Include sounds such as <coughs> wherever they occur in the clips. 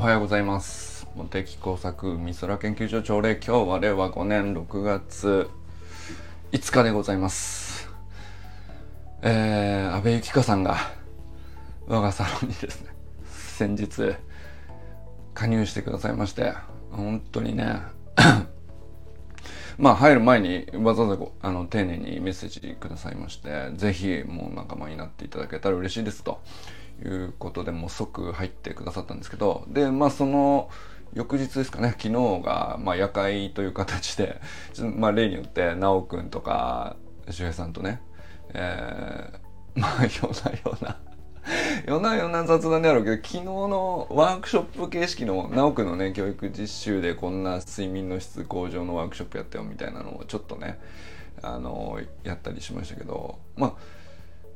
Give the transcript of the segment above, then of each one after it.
おはようございます。茂木工作美空研究所朝礼今日は令和5年6月5日でございます。えー、安倍由紀香さんが我がサロンにですね先日加入してくださいまして本当にね <coughs> まあ入る前にわざわざあの丁寧にメッセージくださいまして是非もう仲間になっていただけたら嬉しいですと。いうことでもう即入ってくださったんですけどでまあその翌日ですかね昨日が、まあ、夜会という形で、<laughs> まあ、例によって修くんとか周平さんとね、えー、まあようなような <laughs> よなよな雑談であるけど昨日のワークショップ形式の直くんのね教育実習でこんな睡眠の質向上のワークショップやったよみたいなのをちょっとねあのやったりしましたけどまあ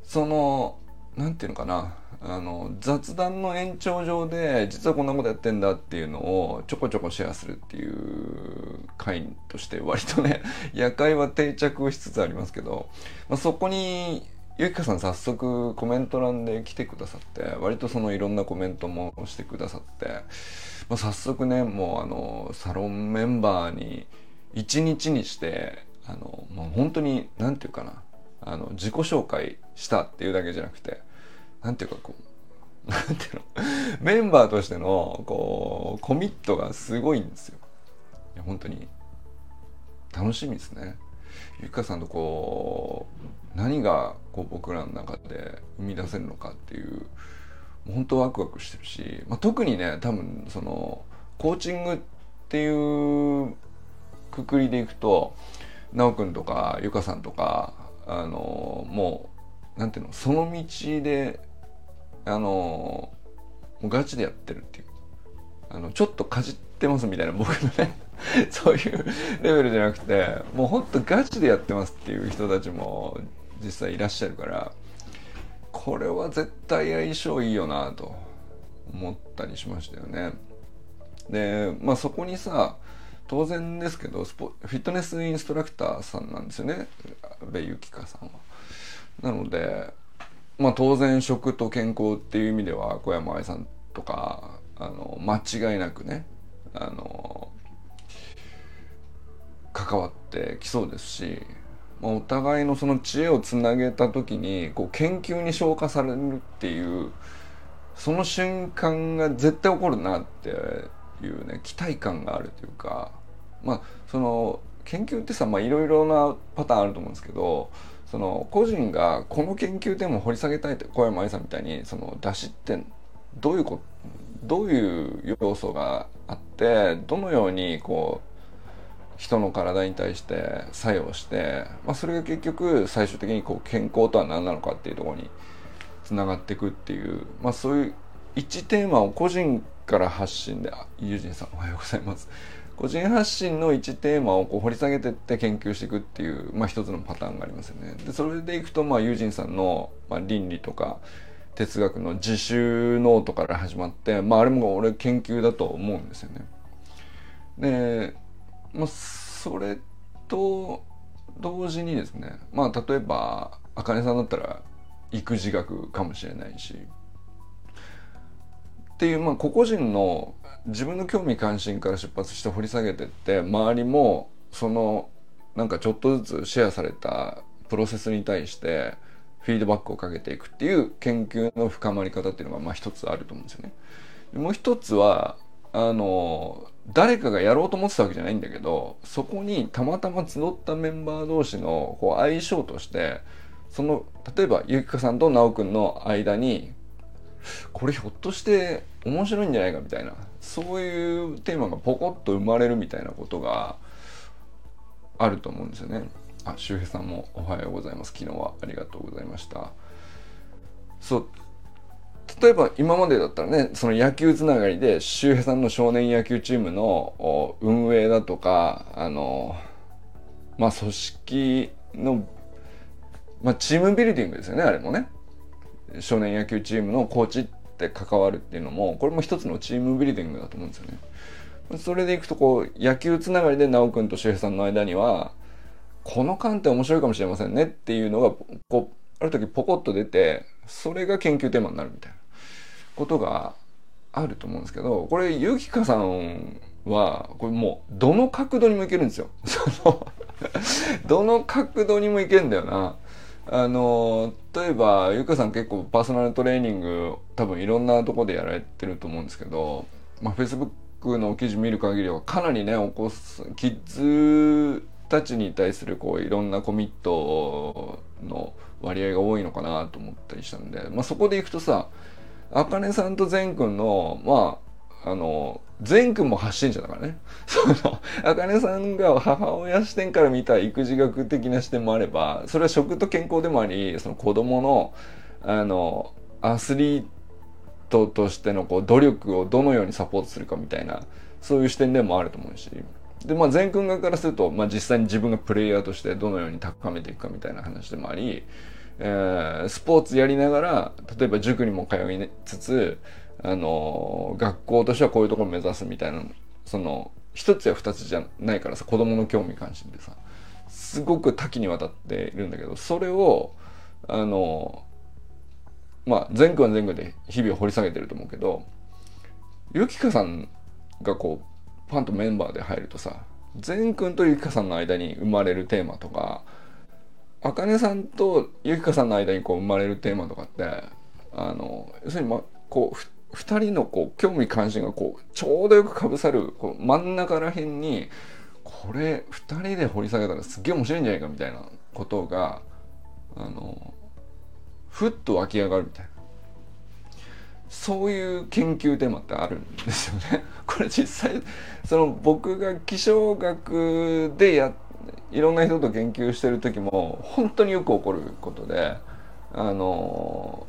その何て言うのかなあの雑談の延長上で実はこんなことやってんだっていうのをちょこちょこシェアするっていう回として割とね夜会は定着しつつありますけど、まあ、そこにゆきかさん早速コメント欄で来てくださって割とそのいろんなコメントもしてくださって、まあ、早速ねもうあのサロンメンバーに一日にしてあのもう本当に何て言うかなあの自己紹介したっていうだけじゃなくてなんていうかこう <laughs> なんていうの？メンバーとしてのこうコミットがすごいんですよ。いや本当に楽しみですね。ゆかさんとこう何がこう僕らの中で生み出せるのかっていう本当ワクワクしてるし、まあ、特にね多分そのコーチングっていうくくりでいくと奈くんとかゆかさんとかあのもうなんていうの？その道であのもうガチでやってるっていうあのちょっとかじってますみたいな僕のね <laughs> そういうレベルじゃなくてもうほんとガチでやってますっていう人たちも実際いらっしゃるからこれは絶対相性いいよなと思ったりしましたよね。でまあそこにさ当然ですけどスポフィットネスインストラクターさんなんですよね阿部由紀香さんは。なのでまあ当然食と健康っていう意味では小山愛さんとかあの間違いなくねあの関わってきそうですし、まあ、お互いのその知恵をつなげた時にこう研究に昇華されるっていうその瞬間が絶対起こるなっていうね期待感があるというかまあその研究ってさいろいろなパターンあると思うんですけどその個人がこの研究テーマを掘り下げたいって小山愛さんみたいにその出しってどういうこどういう要素があってどのようにこう人の体に対して作用して、まあ、それが結局最終的にこう健康とは何なのかっていうところにつながっていくっていう、まあ、そういう一テーマを個人から発信であユージンさんおはようございます。個人発信の一テーマをこう掘り下げてって研究していくっていう、まあ、一つのパターンがありますよね。でそれでいくと、まあ、ユージンさんの、まあ、倫理とか哲学の自習ノートから始まって、まあ、あれも俺研究だと思うんですよね。でまあ、それと同時にですねまあ例えばあかねさんだったら育児学かもしれないしっていう、まあ、個々人の自分の興味関心から出発して掘り下げてって周りもそのなんかちょっとずつシェアされたプロセスに対してフィードバックをかけていくっていう研究の深まり方っていうのがまあ一つあると思うんですよね。もう一つはあの誰かがやろうと思ってたわけじゃないんだけどそこにたまたま集ったメンバー同士のこう相性としてその例えばゆきかさんとなおくんの間にこれひょっとして面白いんじゃないかみたいなそういうテーマがポコッと生まれるみたいなことがあると思うんですよね。あ周平さんもおはようございます昨日はありがとうございました。そう例えば今までだったらねその野球つながりで周平さんの少年野球チームの運営だとかあのまあ組織の、まあ、チームビルディングですよねあれもね少年野球チームのコーチって関わるっていうのもこれも一つのチームビルディングだと思うんですよね。それでいくとこう野球つながりで修くんと周平さんの間にはこの観点面白いかもしれませんねっていうのがこうある時ポコッと出てそれが研究テーマになるみたいなことがあると思うんですけどこれゆきかさんはこれもうどの角度にもいけるんですよ。どの角度にもいけんだよな。あの例えばゆかさん結構パーソナルトレーニング多分いろんなとこでやられてると思うんですけど、まあ、Facebook の記事見る限りはかなりねお子キッズたちに対するこういろんなコミットの割合が多いのかなと思ったりしたんで、まあ、そこでいくとさあかねさんと善くんのまああの善くんも発信者だからね。<laughs> そのあかねさんが母親視点から見た育児学的な視点もあればそれは食と健康でもありその子供のあのアスリートとしてのこう努力をどのようにサポートするかみたいなそういう視点でもあると思うし。でまあ善くん側からすると、まあ、実際に自分がプレイヤーとしてどのように高めていくかみたいな話でもあり、えー、スポーツやりながら例えば塾にも通いつつあの学校としてはこういうところ目指すみたいなその一つや二つじゃないからさ子供の興味関心でさすごく多岐にわたっているんだけどそれをあのまあ全区は全区で日々掘り下げてると思うけどゆきかさんがこうパンとメンバーで入るとさ善くんとゆきかさんの間に生まれるテーマとかあかねさんとゆきかさんの間にこう生まれるテーマとかってあの要するにまこう2人のこう興味関心がこうちょうどよくかぶさるこう真ん中ら辺にこれ2人で掘り下げたらすっげえ面白いんじゃないかみたいなことがあのふっと湧き上がるみたいなそういう研究テーマってあるんですよね。<laughs> これ実際その僕が気象学でやいろんな人と研究してる時も本当によく起こることであの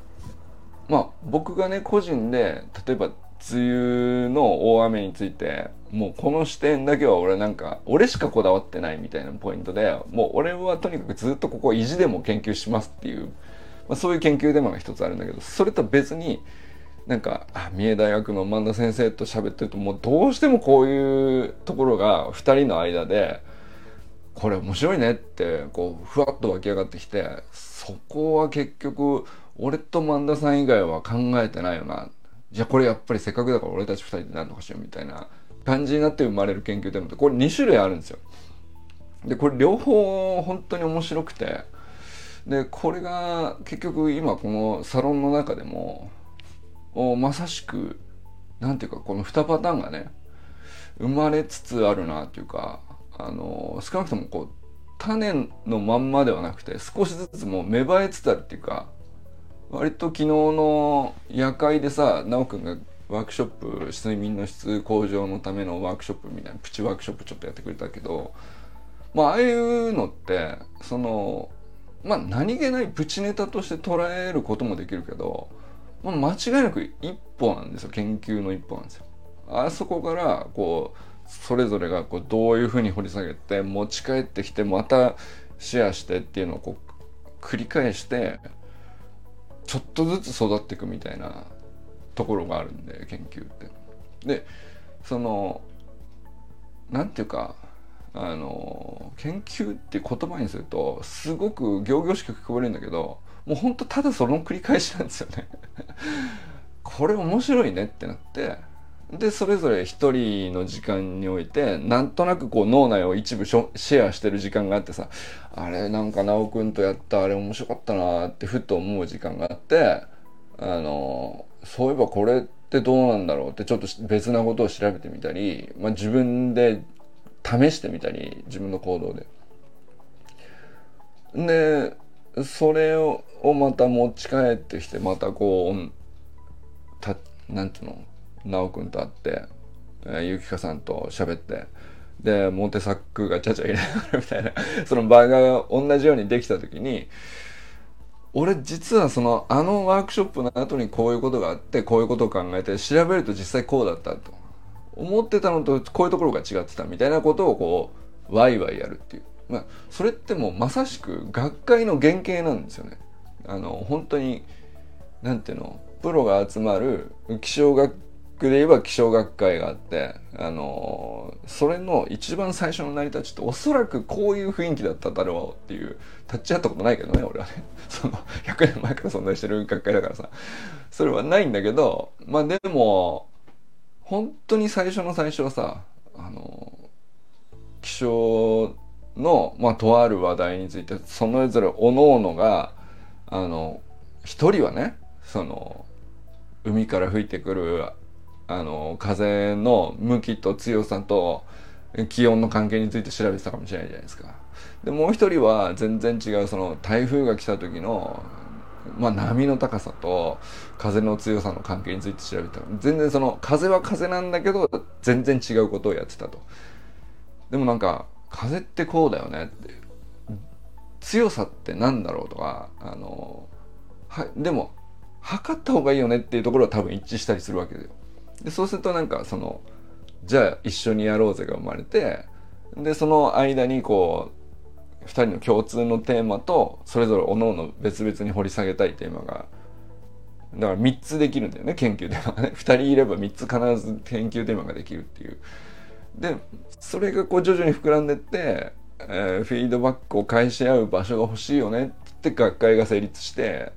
まあ僕がね個人で例えば梅雨の大雨についてもうこの視点だけは俺なんか俺しかこだわってないみたいなポイントでもう俺はとにかくずっとここ意地でも研究しますっていうまあ、そういう研究テーマが一つあるんだけどそれと別になんか三重大学の萬田先生と喋ってるともうどうしてもこういうところが2人の間でこれ面白いねってこうふわっと湧き上がってきてそこは結局俺と萬田さん以外は考えてないよなじゃあこれやっぱりせっかくだから俺たち2人で何とかしようみたいな感じになって生まれる研究テーマってこれ2種類あるんですよ。でこれ両方本当に面白くてでこれが結局今このサロンの中でもまさしく何ていうかこの2パターンがね生まれつつあるなっていうかあの少なくともこう種のまんまではなくて少しずつもう芽生えつつあるっていうか割と昨日の夜会でさ奈くんがワークショップ睡眠の質向上のためのワークショップみたいなプチワークショップちょっとやってくれたけどまあああいうのってそのまあ何気ないプチネタとして捉えることもできるけど、まあ、間違いなく一歩なんですよ研究の一歩なんですよ。あそこからこうそれぞれがこうどういうふうに掘り下げて持ち帰ってきてまたシェアしてっていうのをこう繰り返してちょっとずつ育っていくみたいなところがあるんで研究って。でその何て言うかあの研究って言葉にするとすごく仰々しく聞こえるんだけどもうほんとただその繰り返しなんですよね <laughs> これ面白いねってなってでそれぞれ一人の時間においてなんとなくこう脳内を一部シェアしてる時間があってさあれなんか奈くんとやったあれ面白かったなってふと思う時間があってあのそういえばこれってどうなんだろうってちょっと別なことを調べてみたり、まあ、自分で試してみたり自分の行動で。でそれをまた持ち帰ってきてまたこうたなんていうの？奈くんと会って、えー、ゆきかさんと喋ってでモテサックがちゃちゃ入れながらみたいな <laughs> その場が同じようにできた時に俺実はそのあのワークショップの後にこういうことがあってこういうことを考えて調べると実際こうだったと思ってたのとこういうところが違ってたみたいなことをこうワイワイやるっていう、まあ、それってもうまさしく学会の原型なんですよね。あの本当になんていうのプロが集まる気象学で言えば気象学会があってあのそれの一番最初の成り立ちっておそらくこういう雰囲気だっただろうっていう立ち会ったことないけどね俺はね。<laughs> その100年前から存在してる学会だからさ。それはないんだけどまあでも本当に最初の最初はさあの気象の、まあ、とある話題についてそれぞれおのおのがあの一人はねその海から吹いてくるあの風の向きと強さと気温の関係について調べてたかもしれないじゃないですか。でもう一人は全然違うその台風が来た時の、まあ、波の高さと風の強さの関係について調べた全然その風は風なんだけど全然違うことをやってたと。でもなんか風ってこうだよねって強さって何だろうとかあのはでも測った方がいいよねっていうところは多分一致したりするわけですよでそうするとなんかそのじゃあ一緒にやろうぜが生まれてでその間にこう2人の共通のテーマとそれぞれ各々別々に掘り下げたいテーマがだから3つできるんだよね研究テーマがね。2人いれば3つ必ず研究テーマができるっていう。でそれがこう徐々に膨らんでって、えー、フィードバックを返し合う場所が欲しいよねって学会が成立して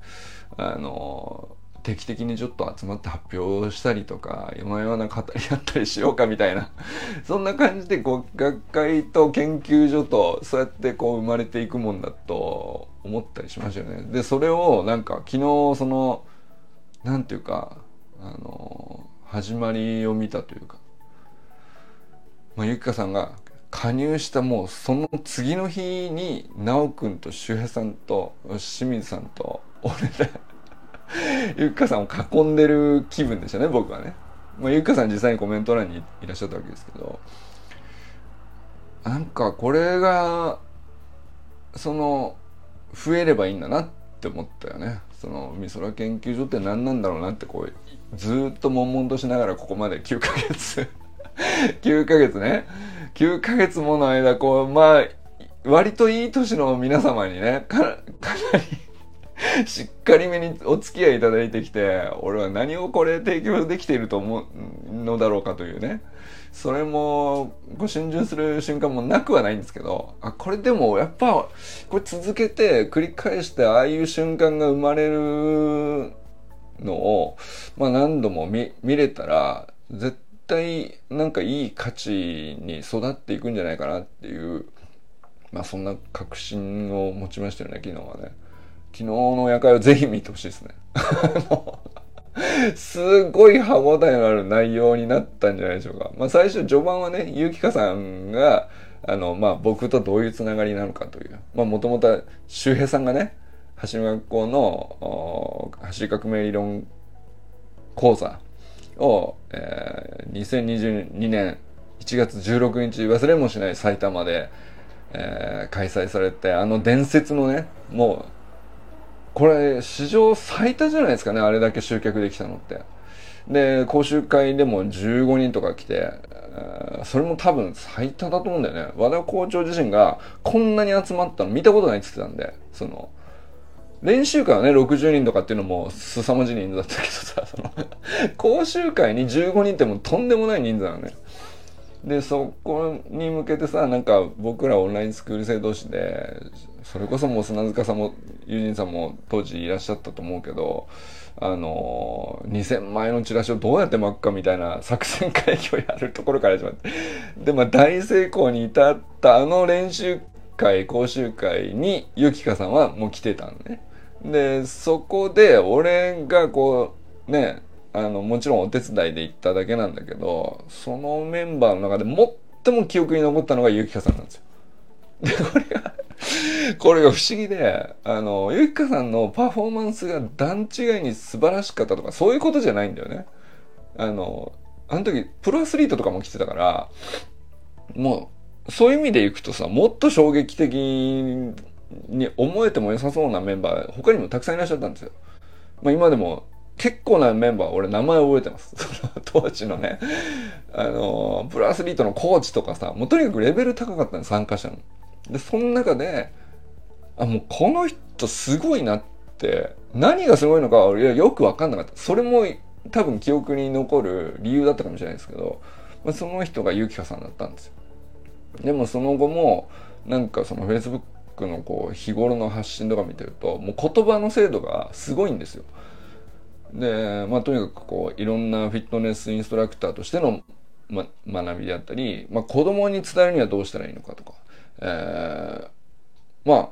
あの定期的にちょっと集まって発表したりとか夜な夜な語り合ったりしようかみたいな <laughs> そんな感じでこう学会と研究所とそうやってこう生まれていくもんだと思ったりしましたよね。でそれをなんか昨日その何て言うかあの始まりを見たというかまあ、ゆきかさんが加入したもうその次の日に奈くんと周平さんと清水さんと俺で <laughs> ゆきかさんを囲んでる気分でしたね僕はね、まあ、ゆきかさん実際にコメント欄にいらっしゃったわけですけど。なんかこれがその増えればいいんだなって思ったよね。その美空研究所って何なんだろうなってこうずっと悶々としながらここまで9ヶ月 <laughs> 9ヶ月ね。9ヶ月もの間、こう、まあ、割といい年の皆様にね、か、かなり <laughs> しっかりめにお付き合いいただいてきて、俺は何をこれ提供できていると思うのだろうかというね。それも、ご春巡する瞬間もなくはないんですけど、あ、これでもやっぱ、これ続けて繰り返してああいう瞬間が生まれるのを、まあ何度も見、見れたら、絶対なんかいい価値に育っていくんじゃないかなっていうまあそんな確信を持ちましたよね昨日はね昨日の夜会はぜひ見てほしいですね。<laughs> すごい歯応えのある内容になったんじゃないでしょうか。まあ最初序盤はねゆきかさんがあのまあ僕とどういうつながりなのかという。まあもともと周平さんがね橋の学校の走り革命理論講座を、えー、2022年1月16日忘れもしない埼玉で、えー、開催されてあの伝説のねもうこれ史上最多じゃないですかねあれだけ集客できたのって。で講習会でも15人とか来て、それも多分最多だと思うんだよね和田校長自身がこんなに集まったの見たことないって言ってたんでその練習会はね、60人とかっていうのも凄まじい人数だったけどさ、その講習会に15人ってもうとんでもない人数なのね。で、そこに向けてさ、なんか僕らオンラインスクール生同士で、それこそもう砂塚さんも、友人さんも当時いらっしゃったと思うけど、あの、2000枚のチラシをどうやって巻くかみたいな作戦会議をやるところから始まって。で、まあ大成功に至ったあの練習会、講習会に、ゆきかさんはもう来てたのね。でそこで俺がこうねあのもちろんお手伝いで行っただけなんだけどそのメンバーの中で最も記憶に残ったのがゆきかさんなんですよ。でこれが <laughs> これが不思議であのゆきかさんのパフォーマンスが段違いに素晴らしかったとかそういうことじゃないんだよね。あのあの時プロアスリートとかも来てたからもうそういう意味でいくとさもっと衝撃的に思えても良さそうなメンバー他にもたくさんいらっしゃったんですよ。まあ、今でも結構なメンバー俺名前覚えてます。<laughs> 当時のね、あのプロアスリートのコーチとかさ、もうとにかくレベル高かったの参加者の。で、その中で、あ、もうこの人すごいなって、何がすごいのかは俺はよくわかんなかった。それも多分記憶に残る理由だったかもしれないですけど、まあ、その人がゆきかさんだったんですよ。でもその後も、なんかその Facebook クのこう日頃の発信とか見てるともう言葉の精度がすごいんですよ。でまあとにかくこういろんなフィットネスインストラクターとしての、ま、学びであったり、まあ、子供に伝えるにはどうしたらいいのかとか、えー、まあ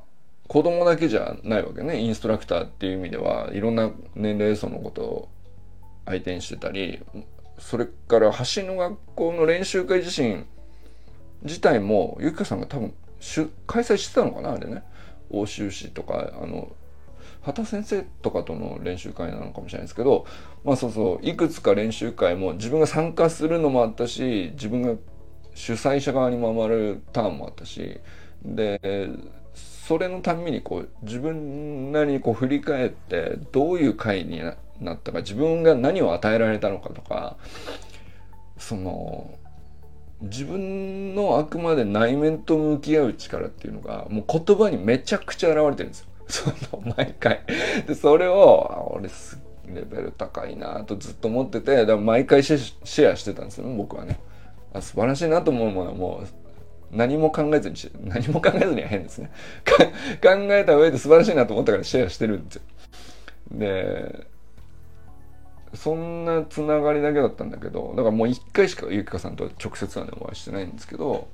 子供だけじゃないわけね。インストラクターっていう意味ではいろんな年齢層のことを相手にしてたりそれから橋の学校の練習会自身自体もゆきかさんが多分開催してたのかなあれね。欧州市とかあの畑先生とかとの練習会なのかもしれないですけどまあそうそういくつか練習会も自分が参加するのもあったし自分が主催者側に回るターンもあったしでそれのためにこう自分なりにこう振り返ってどういう会になったか自分が何を与えられたのかとかその自分のあくまで内面と向き合う力っていうのがもう言葉にめちゃくちゃ現れてるんですよ。<laughs> その毎回。でそれを俺すレベル高いなとずっと思っててだから毎回シェアしてたんですよね僕はね。あ素晴らしいなと思うものはもう何も考えずに何も考えずには変ですね。<laughs> 考えた上で素晴らしいなと思ったからシェアしてるんですよ。でそんなつながりだけだったんだけどだからもう1回しかゆきかさんとは直接はねお会いしてないんですけど、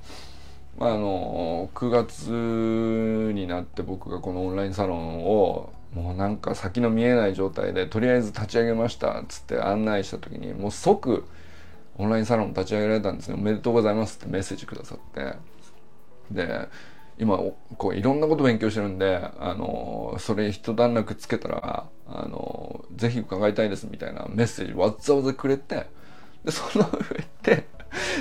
まあ、あの9月になって僕がこのオンラインサロンをもうなんか先の見えない状態でとりあえず立ち上げましたっつって案内した時にもう即オンラインサロン立ち上げられたんですねおめでとうございますってメッセージくださってで今こういろんなこと勉強してるんであのそれ一段落つけたらあのぜひ伺いたいですみたいなメッセージわざわざくれてでその上で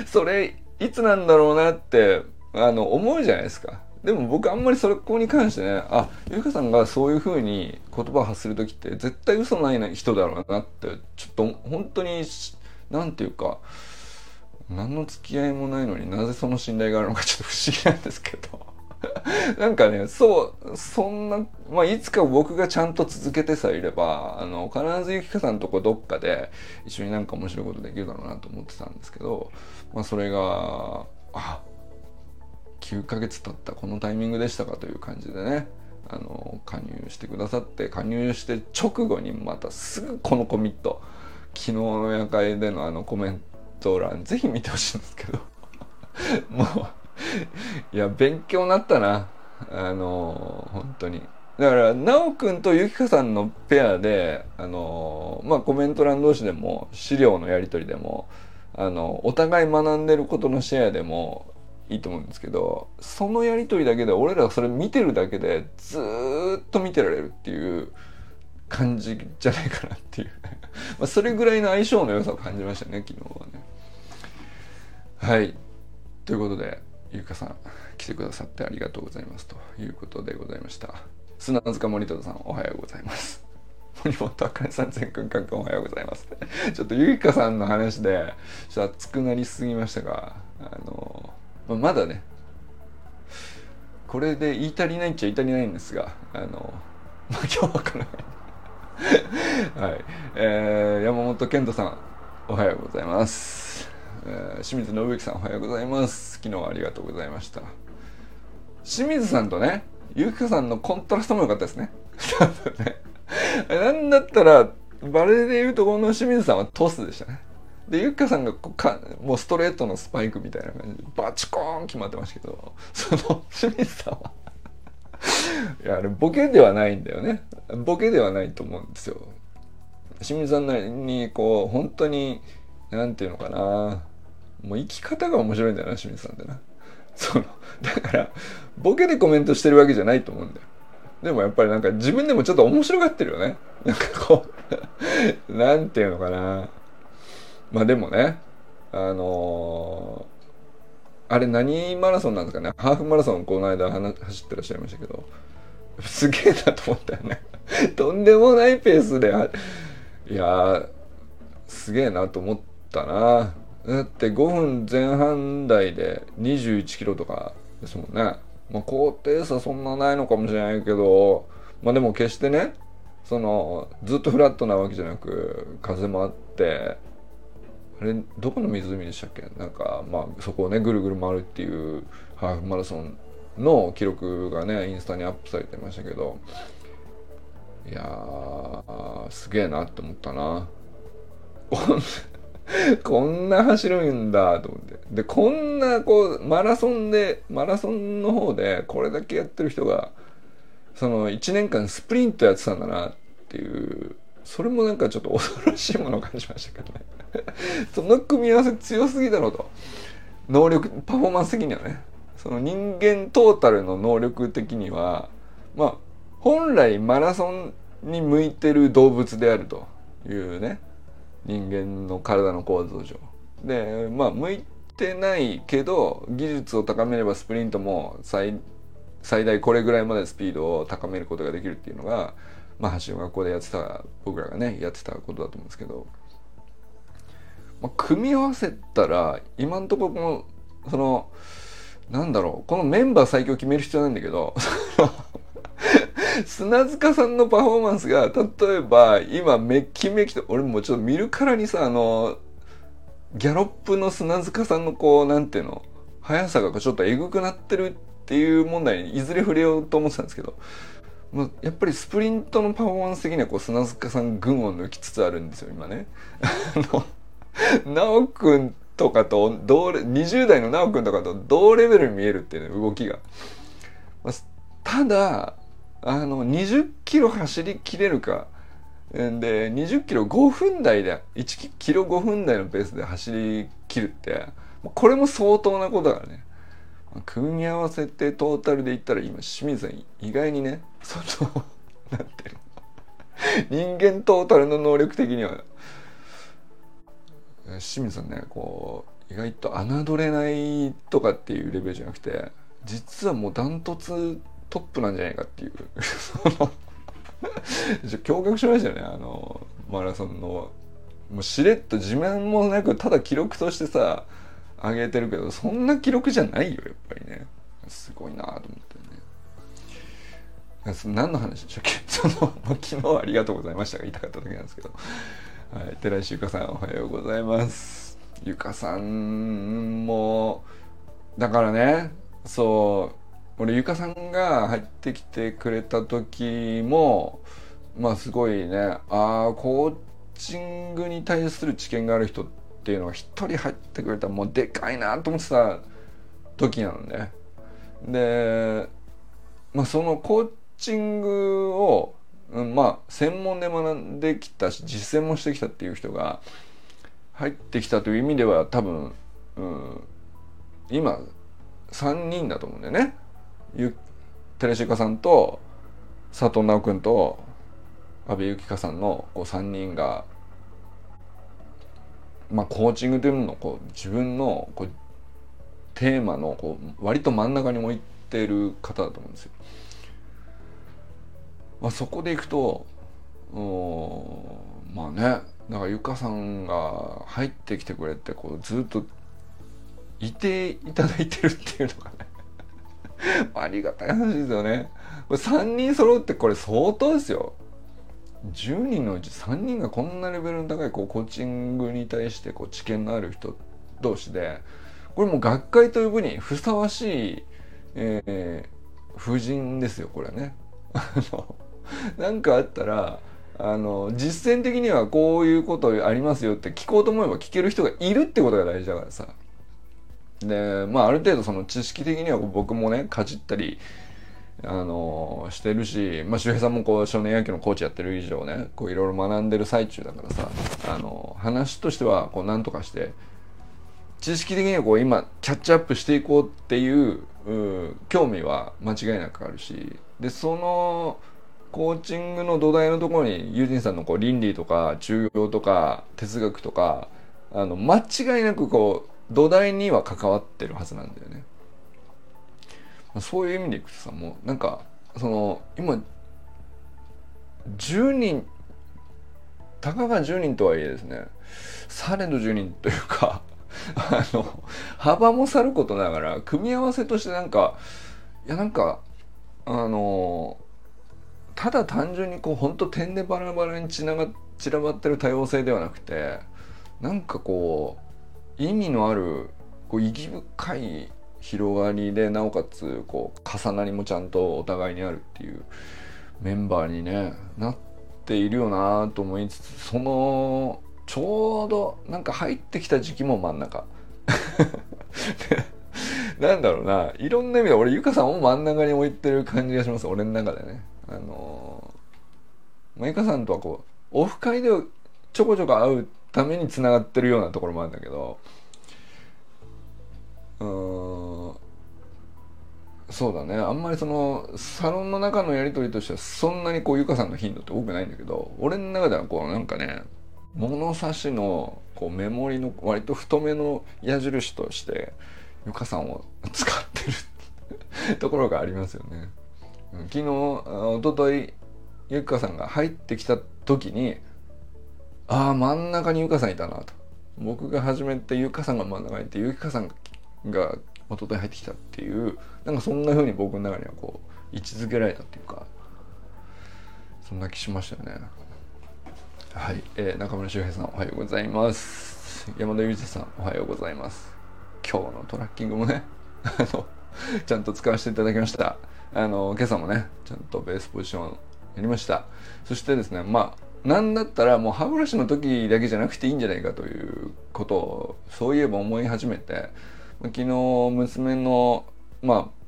それいつなんだろうなってあの思うじゃないですか。でも僕あんまりそこに関してねあゆかさんがそういうふうに言葉を発する時って絶対嘘ない人だろうなってちょっと本当に何て言うか何の付き合いもないのになぜその信頼があるのかちょっと不思議なんですけど。<laughs> なんかねそうそんな、まあ、いつか僕がちゃんと続けてさえいればあの必ずゆきかさんとこどっかで一緒になんか面白いことできるだろうなと思ってたんですけど、まあ、それがあ9ヶ月経ったこのタイミングでしたかという感じでねあの加入してくださって加入して直後にまたすぐこのコミット昨日の夜会でのあのコメント欄ぜひ見てほしいんですけど。<laughs> もういや勉強になったな。あの本当に。だから奈くんとゆきかさんのペアであのまあコメント欄同士でも資料のやり取りでもあのお互い学んでることのシェアでもいいと思うんですけどそのやり取りだけで俺らそれ見てるだけでずっと見てられるっていう感じじゃないかなっていう。<laughs> まあそれぐらいの相性の良さを感じましたね昨日はね。はい。ということでゆかさん来てくださってありがとうございます。ということでございました。砂塚森田さんおはようございます。森本あかねさん全くんかんかんおはようございます。<laughs> ちょっとゆいかさんの話でちょっと熱くなりすぎましたがあの、まあ、まだねこれで言い足りないっちゃ言い足りないんですがあのまあ今日はこの辺 <laughs> はい、えー、山本健人さんおはようございます。えー、清水信之さんおはようございます。昨日はありがとうございました。清水さんとねゆきかさんのコントラストも良かったですね。<laughs> 多分ね。なんだったらバレーでいうとこの清水さんはトスでしたね。でゆきかさんがこうかもうストレートのスパイクみたいな感じでバチコーン決まってましたけどその清水さんはいやあれボケではないんだよね。ボケではないと思うんですよ。清水さんなりにこう本当に何て言うのかな。もう生き方が面白いんだよな清水さんってな。そのだからボケでコメントしてるわけじゃないと思うんだよ。でもやっぱりなんか自分でもちょっと面白がってるよね。なんかこうなんていうのかな。まあでもねあの、あれ何マラソンなんですかね？ハーフマラソンこの間走ってらっしゃいましたけど。すげえなと思ったよね。<laughs> とんでもないペースでいやすげえなと思ったな。だって5分前半台で21キロとかですもんね。まあ、高低差そんなないのかもしれないけど、まあでも決してね、その、ずっとフラットなわけじゃなく、風もあって、あれ、どこの湖でしたっけ？なんか、まあそこをね、ぐるぐる回るっていうハーフマラソンの記録がね、インスタにアップされてましたけど、いやー、すげえなって思ったな。こんな <laughs> 走るんだと思って。でこんなこうマラソンでマラソンの方でこれだけやってる人がその1年間スプリントやってたんだなっていうそれもなんかちょっと恐ろしいものを感じましたけどね。<laughs> その組み合わせ強すぎだろうと。能力パフォーマンス的にはね。その人間トータルの能力的にはまあ本来マラソンに向いてる動物であるというね。人間の体の構造上。でまあ向いてないけど技術を高めればスプリントも最最大これぐらいまでスピードを高めることができるっていうのがまあ橋の学校でやってた僕らがねやってたことだと思うんですけど、まあ、組み合わせたら今んところこのそのなんだろうこのメンバー最強決める必要ないんだけど <laughs> 砂塚さんのパフォーマンスが例えば今めっきめきと俺もちょっと見るからにさあのギャロップの砂塚さんのこうなんていうの速さがちょっとえぐくなってるっていう問題にいずれ触れようと思ってたんですけどもうやっぱりスプリントのパフォーマンス的にはこう砂塚さん群を抜きつつあるんですよ今ね。<laughs> あの直くんとかと同20代の直くんとかと同レベルに見えるっていうね動きが。ただあの20キロ走りきれるかで20キロ5分台で1キロ5分台のペースで走りきるってこれも相当なことだからね組み合わせてトータルで言ったら今清水さん意外にねその <laughs> なんていうの人間トータルの能力的には清水さんねこう意外と侮れないとかっていうレベルじゃなくて実はもうダントツトップなんじゃないかっていう。<laughs> 驚愕しましたよね。あのマラソンのもうしれっと自慢もなくただ記録としてさ上げてるけどそんな記録じゃないよやっぱりね。すごいなと思ってね。何の話でしたっけ？<laughs> その昨日ありがとうございましたが言いたかっただけなんですけど、はい、寺石ゆかさんおはようございますゆかさんもだからねそう俺ゆかさんが入ってきてくれた時もまあすごいねああコーチングに対する知見がある人っていうのが一人入ってくれたらもうでかいなと思ってた時なのね。でまあそのコーチングを、うん、まあ専門で学んできたし実践もしてきたっていう人が入ってきたという意味では多分、うん、今3人だと思うんだよね。ゆテレシカさんと佐藤直君と阿部由紀香さんのこう3人が、まあ、コーチングというものをこう自分のこうテーマのこう割と真ん中に置いてる方だと思うんですよ。まあ、そこでいくとまあねだからゆかさんが入ってきてくれてこうずっといていただいてるっていうのがね <laughs> ありがたい話ですよね。これ3人揃うってこれ相当ですよ。10人のうち3人がこんなレベルの高いこうコーチングに対してこう知見のある人同士でこれもう学会と呼ぶにふさわしい、えー、婦人ですよこれね。<laughs> な <laughs> んかあったらあの実践的にはこういうことありますよって聞こうと思えば聞ける人がいるってことが大事だからさ。でまあある程度その知識的には僕もねかじったりあのしてるし、まあ、周平さんもこう少年野球のコーチやってる以上ねこういろいろ学んでる最中だからさあの話としてはこう何とかして知識的にはこう今キャッチアップしていこうっていう興味は間違いなくあるしでそのコーチングの土台のところにユージンさんのこう倫理とか中庸とか哲学とかあの間違いなくこう土台には関わってるはずなんだよね。そういう意味でいくとさもうなんかその今10人たかが10人とはいえですねされど10人というか <laughs> あの幅もさることながら組み合わせとしてなんかいやなんかあのただ単純にこうほんと点でバラバラに散らばってる多様性ではなくてなんかこう意味のあるこう意義深い広がりでなおかつこう重なりもちゃんとお互いにあるっていうメンバーにねなっているよなと思いつつそのちょうどなんか入ってきた時期も真ん中。<laughs> なんだろうないろんな意味で俺ゆかさんを真ん中に置いてる感じがします俺の中でね。あのー、ゆかさんとはこうオフ会でちょこちょこ会うためにつながってるようなところもあるんだけどうんそうだねあんまりそのサロンの中のやり取りとしてはそんなにこうゆかさんの頻度って多くないんだけど俺の中ではこうなんかね物差しのこうメモリの割と太めの矢印としてゆかさんを使ってる <laughs> ところがありますよね。昨日おとといゆかさんが入ってきた時にああ真ん中にゆかさんいたなと。僕が始めてゆかさんが真ん中にいてゆかさんが一昨日入ってきたっていうなんかそんな風に僕の中にはこう位置づけられたっていうかそんな気しましたよね。はい、えー、中村修平さんおはようございます。山田裕二さんおはようございます。今日のトラッキングもね <laughs> あの <laughs> ちゃんと使わせていただきました。あの今朝もねちゃんとベースポジションやりました。そしてですねまあなんだったらもう歯ブラシの時だけじゃなくていいんじゃないかということをそういえば思い始めて昨日娘のまあ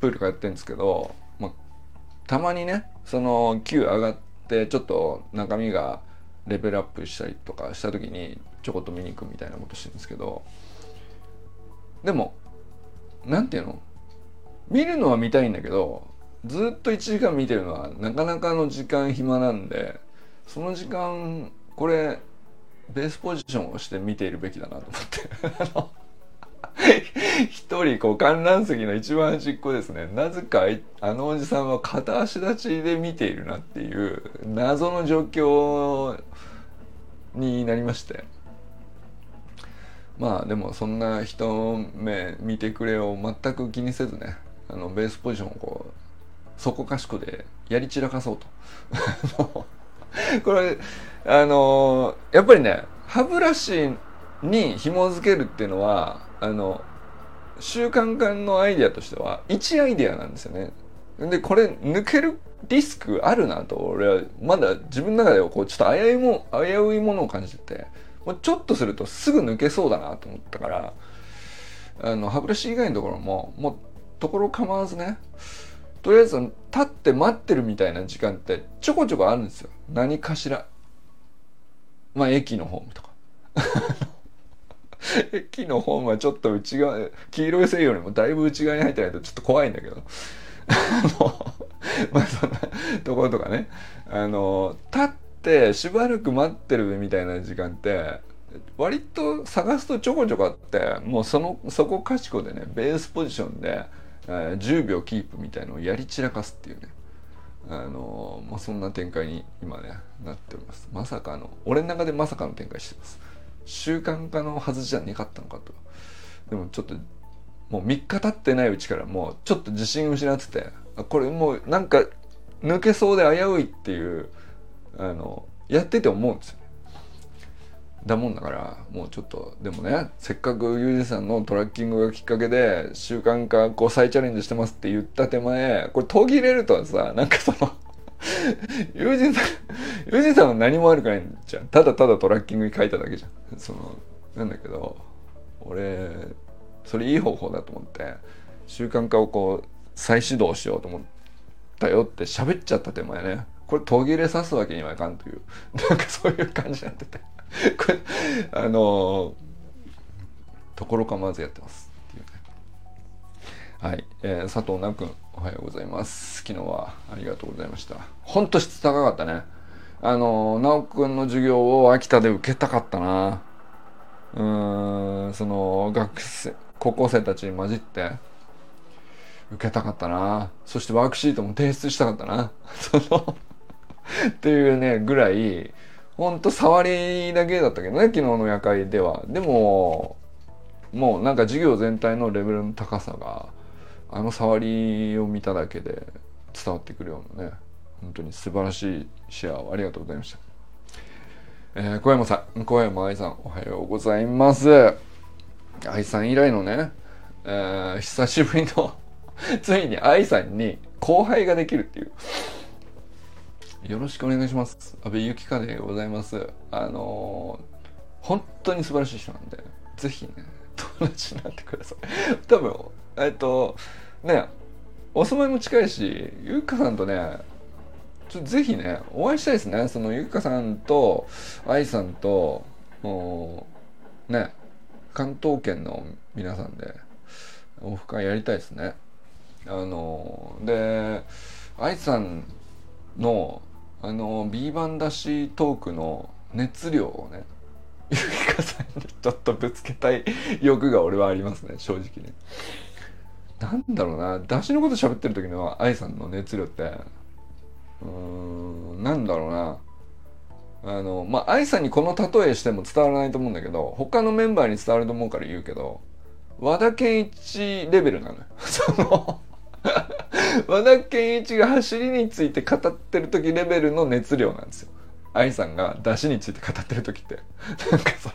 プール通ってるんですけど、まあ、たまにねその級上がってちょっと中身がレベルアップしたりとかした時にちょこっと見に行くみたいなことしてるんですけどでも何て言うの？見るのは見たいんだけどずっと1時間見てるのはなかなかの時間暇なんでその時間これベースポジションをして見ているべきだなと思って。<laughs> 一人こう観覧席の一番端っこですね。なぜかあのおじさんは片足立ちで見ているなっていう謎の状況になりまして。まあでもそんな人目見てくれを全く気にせずねあのベースポジションをこうそこかしこでやり散らかそうと <laughs> これあのやっぱりね歯ブラシに紐付けるっていうのはあの習慣化のアイデアとしては1アイデアなんですよね。でこれ抜けるリスクあるなと俺はまだ自分の中ではこうちょっと危ういも危ういものを感じててもうちょっとするとすぐ抜けそうだなと思ったからあの歯ブラシ以外のところももうところ構わずねとりあえず立って待ってるみたいな時間ってちょこちょこあるんですよ。何かしら。まあ駅のホームとか。<laughs> 駅のホームはちょっと内側黄色い線よりもだいぶ内側に入ってないとちょっと怖いんだけど。<laughs> まあそんなところとかね。あの立ってしばらく待ってるみたいな時間って割と探すとちょこちょこあってもうそのそこかしこでねベースポジションで、えー、10秒キープみたいのをやり散らかすっていうね。あのまあ、そんな展開に今ねなっております。まさかの俺の中でまさかの展開してます。習慣化のはずじゃねかったのかと。でもちょっともう3日経ってないうちからもうちょっと自信失っててこれもうなんか抜けそうで危ういっていうあのやってて思うんですよだもんだからもうちょっとでもねせっかくユージさんのトラッキングがきっかけで習慣化こう再チャレンジしてますって言った手前これ途切れるとさなんかその <laughs> 友人さん、友人さんは何も悪くないんじゃん。ただただトラッキングに書いただけじゃん。その、なんだけど、俺、それいい方法だと思って、習慣化をこう、再始動しようと思ったよって喋っちゃった手前ね。これ途切れさすわけにはいかんという、<laughs> なんかそういう感じになってて。<laughs> これ、あのところかまずやってますっていうね。はい、えー、佐藤奈くん。おはようございます。昨日はありがとうございました。ほんと質高かったね。あの、なおくんの授業を秋田で受けたかったな。うーん、その、学生、高校生たちに混じって、受けたかったな。そしてワークシートも提出したかったな。<laughs> その <laughs> っていうね、ぐらい、ほんと触りだけだったけどね、昨日の夜会では。でも、もうなんか授業全体のレベルの高さが、あの触りを見ただけで伝わってくるようなね本当に素晴らしいシェアをありがとうございました、えー、小山さん小山愛さんおはようございます。愛さん以来のね、えー、久しぶりのついに愛さんに後輩ができるっていう。よろしくお願いします。安倍ゆきかでございます。あのー、本当に素晴らしい人なんでぜひね友達になってください。<laughs> 多分えっとねお住まいも近いしゆきかさんとねちょぜひねお会いしたいですね。そのゆきかさんと愛さんともうね関東圏の皆さんでオフ会やりたいですね。あので愛さんのあの B 版出しトークの熱量をねゆきかさんにちょっとぶつけたい欲が俺はありますね正直ね。なんだろうな出しのこと喋ってる時の愛さんの熱量って。うーんなんだろうな。あのまあ愛さんにこの例えしても伝わらないと思うんだけど他のメンバーに伝わると思うから言うけど和田健一レベルなのよ。その和田健一が走りについて語ってる時レベルの熱量なんですよ。愛さんが出汁について語ってる時って。なんかそ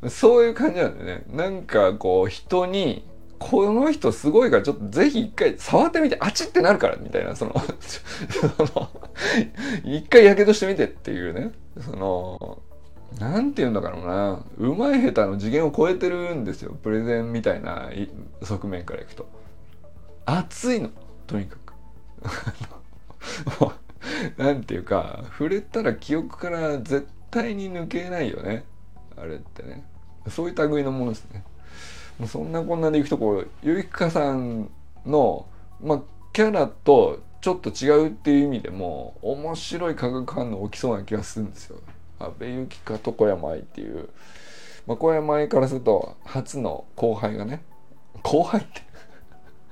のそういう感じなんでね。なんかこう人にこの人すごいからちょっとぜひ一回触ってみてあちってなるからみたいな。その一回やけどしてみてっていうね。そのなんて言うんだろうな。うまい下手の次元を超えてるんですよ。プレゼンみたいな側面からいくと。熱いのとにかく。<laughs> なんていうか触れたら記憶から絶対に抜けないよね。あれってね。そういう類のものですね。もうそんなこんなでいくとこうゆきかさんのまあキャラとちょっと違うっていう意味でも面白い化学反応起きそうな気がするんですよ。阿部由紀香と小山愛っていう、まあ、小山愛からすると初の後輩がね。後輩って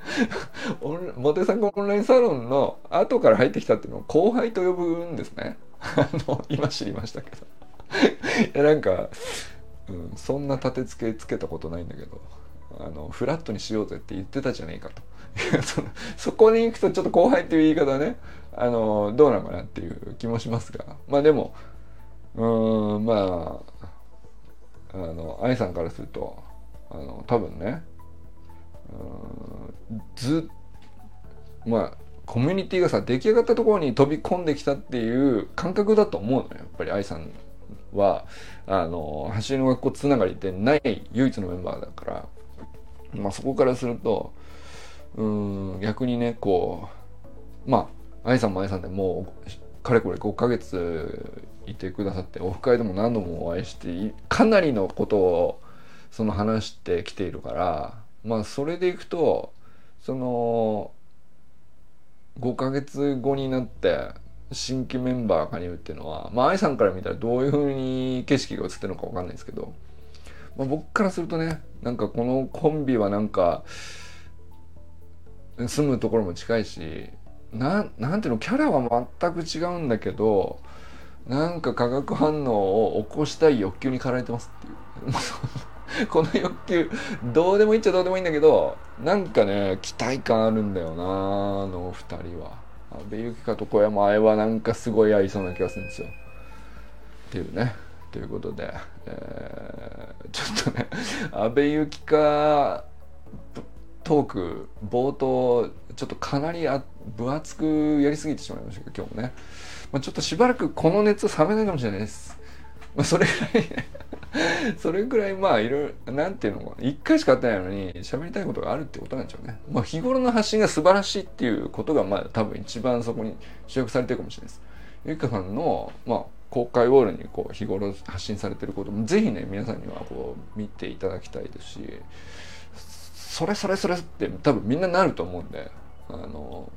<laughs> モテさんオンラインサロンの後から入ってきたっていうのを後輩と呼ぶんですね。<laughs> あの今知りましたけど。<laughs> いやなんか、うん、そんな立て付けつけたことないんだけどあのフラットにしようぜって言ってたじゃねえかと。そそこに行くとちょっと後輩っていう言い方ねあのどうなのかなっていう気もしますが。まあでもうんまああの愛さんからするとあの多分ねずまあコミュニティがさ出来上がったところに飛び込んできたっていう感覚だと思うのやっぱり愛さんは。あの走りの学校つながりでない唯一のメンバーだから、まあ、そこからするとうん逆にねこうまあ愛さんも愛さんでもうかれこれ5ヶ月いてくださってオフ会でも何度もお会いしてかなりのことをその話してきているからまあそれでいくとその5ヶ月後になって新規メンバー加入っていうのはまあ愛さんから見たらどういう風に景色が映ってるのか分かんないですけど、まあ、僕からするとねなんかこのコンビはなんか住むところも近いしななんていうのキャラは全く違うんだけどなんか化学反応を起こしたい欲求に駆られてますっていう。<laughs> この欲求どうでもいいっちゃどうでもいいんだけどなんかね期待感あるんだよなあの二人は。阿部由紀香と小山愛はなんかすごい合いそうな気がするんですよ。っていうね。ということで、えー、ちょっとね阿部由紀香トーク冒頭ちょっとかなりあ分厚くやりすぎてしまいましたけど今日もね、まあ、ちょっとしばらくこの熱冷めないかもしれないです、まあ、それぐらい。<laughs> それぐらいまあいろいろなんていうのかな一回しか会ってないのに喋りたいことがあるってことなんでしょうねまあ日頃の発信が素晴らしいっていうことがまあ多分一番そこに主役されてるかもしれないですゆきかさんのまあ公開ウォールにこう日頃発信されてることもぜひね皆さんにはこう見ていただきたいですしそれそれそれって多分みんななると思うんであの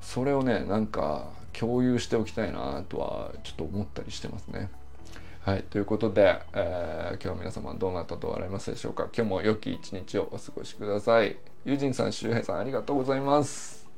それをねなんか共有しておきたいなとはちょっと思ったりしてますね。はい、ということで、えー、今日は皆様どうなったと笑いますでしょうか？今日も良き一日をお過ごしください。友人さん、周平さんありがとうございます。